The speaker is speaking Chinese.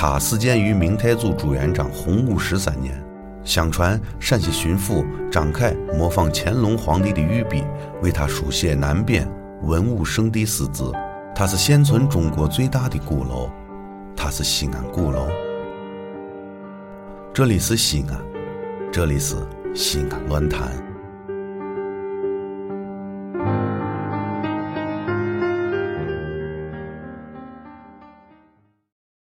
它始建于明太祖朱元璋洪武十三年，相传陕西巡抚张凯模仿乾隆皇帝的御笔，为他书写南边文武圣地四字，它是现存中国最大的鼓楼，它是西安鼓楼。这里是西安，这里是西安论坛。